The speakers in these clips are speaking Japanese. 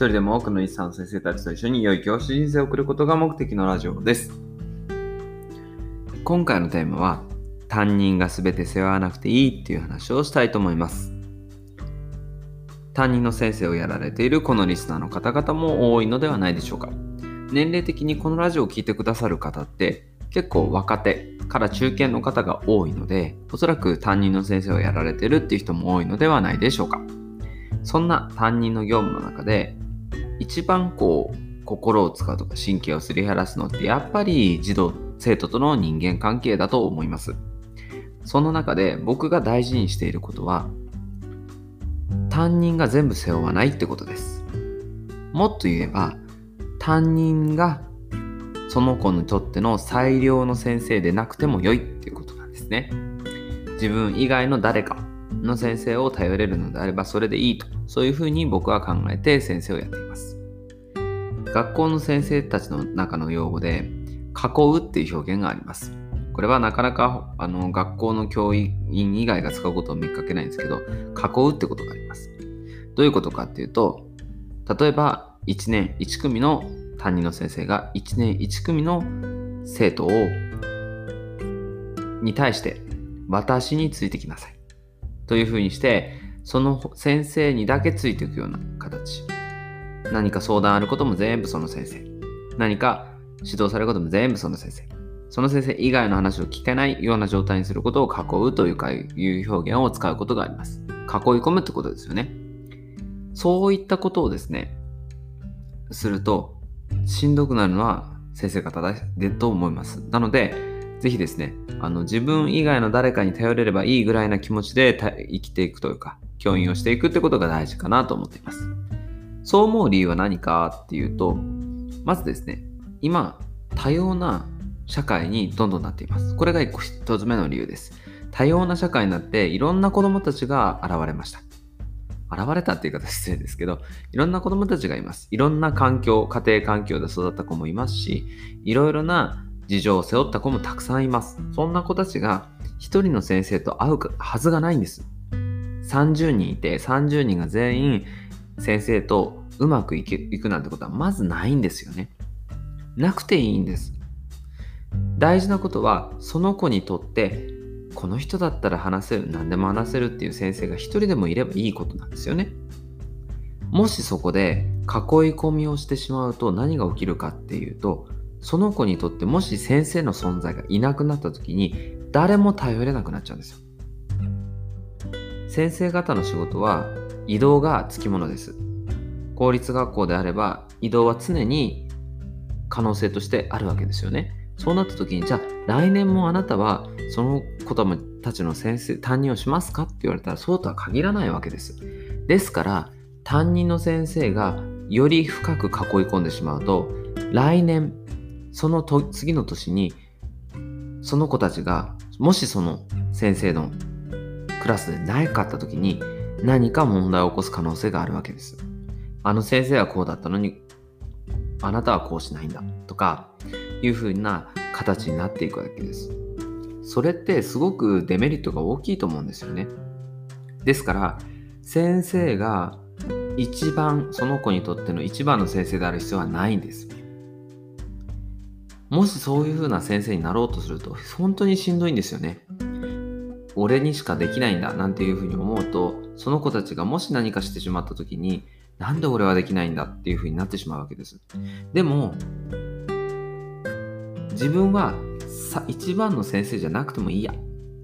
一人でも多くのリスナーの先生たちと一緒に良い教師人生を送ることが目的のラジオです。今回のテーマは、担任が全て背負わなくていいっていう話をしたいと思います。担任の先生をやられているこのリスナーの方々も多いのではないでしょうか。年齢的にこのラジオを聴いてくださる方って結構若手から中堅の方が多いので、おそらく担任の先生をやられてるっていう人も多いのではないでしょうか。そんな担任の業務の中で、一番こう、心を使うとか神経をすり減らすのってやっぱり児童、生徒との人間関係だと思います。その中で僕が大事にしていることは、担任が全部背負わないってことです。もっと言えば、担任がその子にとっての最良の先生でなくても良いっていうことなんですね。自分以外の誰かの先生を頼れるのであればそれでいいと、そういうふうに僕は考えて先生をやっています。学校の先生たちの中の用語で、囲うっていう表現があります。これはなかなかあの学校の教員以外が使うことを見かけないんですけど、囲うってことがあります。どういうことかっていうと、例えば1年1組の担任の先生が1年1組の生徒をに対して私についてきなさいというふうにしてその先生にだけついていくような形何か相談あることも全部その先生何か指導されることも全部その先生その先生以外の話を聞けないような状態にすることを囲うというかいう表現を使うことがあります囲い込むってことですよねそういったことをですねするとしんどくなるのは先生方でと思います。なので、ぜひですね、あの自分以外の誰かに頼れればいいぐらいな気持ちで生きていくというか、教員をしていくってことが大事かなと思っています。そう思う理由は何かっていうと、まずですね、今、多様な社会にどんどんなっています。これが一つ目の理由です。多様な社会になっていろんな子供たちが現れました。現れたっていう言い方失礼ですけど、いろんな子供たちがいます。いろんな環境、家庭環境で育った子もいますし、いろいろな事情を背負った子もたくさんいます。そんな子たちが一人の先生と会うはずがないんです。30人いて、30人が全員先生とうまくいけいくなんてことはまずないんですよね。なくていいんです。大事なことは、その子にとってこの人だったら話せる、何でも話せるっていう先生が一人でもいればいいことなんですよね。もしそこで囲い込みをしてしまうと何が起きるかっていうと、その子にとってもし先生の存在がいなくなった時に誰も頼れなくなっちゃうんですよ。先生方の仕事は移動がつきものです。公立学校であれば移動は常に可能性としてあるわけですよね。そうなった時に、じゃあ来年もあなたはその子供たちの先生、担任をしますかって言われたらそうとは限らないわけです。ですから、担任の先生がより深く囲い込んでしまうと、来年、そのと次の年に、その子たちが、もしその先生のクラスでないかった時に何か問題を起こす可能性があるわけです。あの先生はこうだったのに、あなたはこうしないんだとか、いう風な形になっていくわけです。それってすごくデメリットが大きいと思うんですよね。ですから、先生が一番、その子にとっての一番の先生である必要はないんです。もしそういう風な先生になろうとすると、本当にしんどいんですよね。俺にしかできないんだなんていう風に思うと、その子たちがもし何かしてしまった時に、なんで俺はできないんだっていう風になってしまうわけです。でも、自分はさ1番の先生じゃなくてもいいや。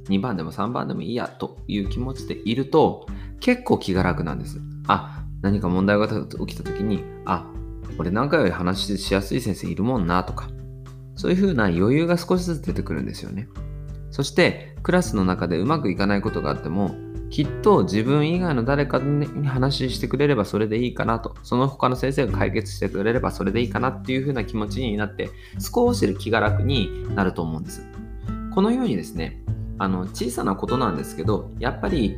2番でも3番でもいいやという気持ちでいると結構気が楽なんです。あ何か問題が起きた時にあ俺なんかより話しやすい先生いるもんなとか。そういう風な余裕が少しずつ出てくるんですよね。そしてクラスの中でうまくいかないことがあってもきっと自分以外の誰かに話してくれればそれでいいかなと、その他の先生が解決してくれればそれでいいかなっていう風な気持ちになって、少し気が楽になると思うんです。このようにですね、あの小さなことなんですけど、やっぱり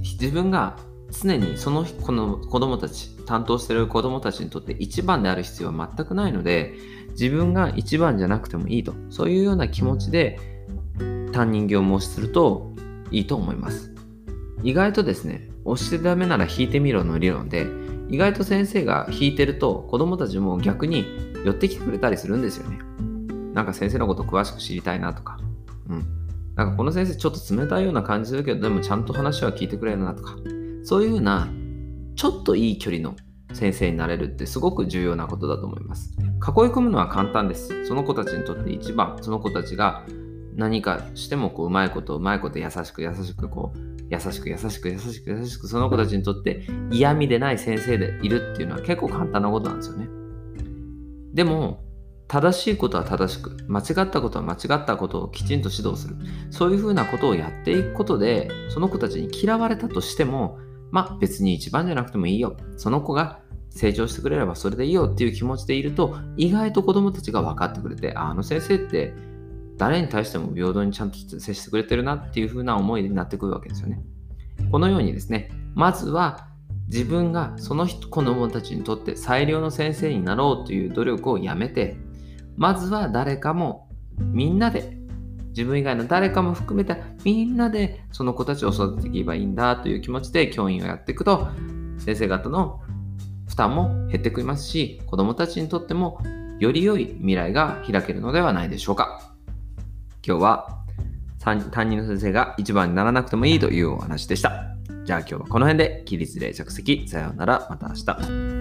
自分が常にそのこの子供たち、担当してる子供たちにとって一番である必要は全くないので、自分が一番じゃなくてもいいと、そういうような気持ちで担任業務をするといいと思います。意外とですね、押してダメなら引いてみろの理論で、意外と先生が引いてると子供たちも逆に寄ってきてくれたりするんですよね。なんか先生のこと詳しく知りたいなとか、うん。なんかこの先生ちょっと冷たいような感じだけど、でもちゃんと話は聞いてくれるなとか、そういうようなちょっといい距離の先生になれるってすごく重要なことだと思います。囲い込むのは簡単です。その子たちにとって一番、その子たちが何かしてもこううまいことうまいこと優しく優しくこう優しく優しく優しく優しくその子たちにとって嫌味でない先生でいるっていうのは結構簡単なことなんですよね。でも正しいことは正しく間違ったことは間違ったことをきちんと指導するそういうふうなことをやっていくことでその子たちに嫌われたとしてもまあ別に一番じゃなくてもいいよその子が成長してくれればそれでいいよっていう気持ちでいると意外と子供たちが分かってくれてあの先生って誰に対しても平等にちゃんと接してくれてるなっていう風な思いになってくるわけですよね。このようにですね、まずは自分がその子供たちにとって最良の先生になろうという努力をやめて、まずは誰かもみんなで、自分以外の誰かも含めてみんなでその子たちを育てていけばいいんだという気持ちで教員をやっていくと、先生方の負担も減ってくりますし、子供たちにとってもより良い未来が開けるのではないでしょうか。今日は担任の先生が一番にならなくてもいいというお話でした。じゃあ今日はこの辺で起立例着席。さようなら。また明日。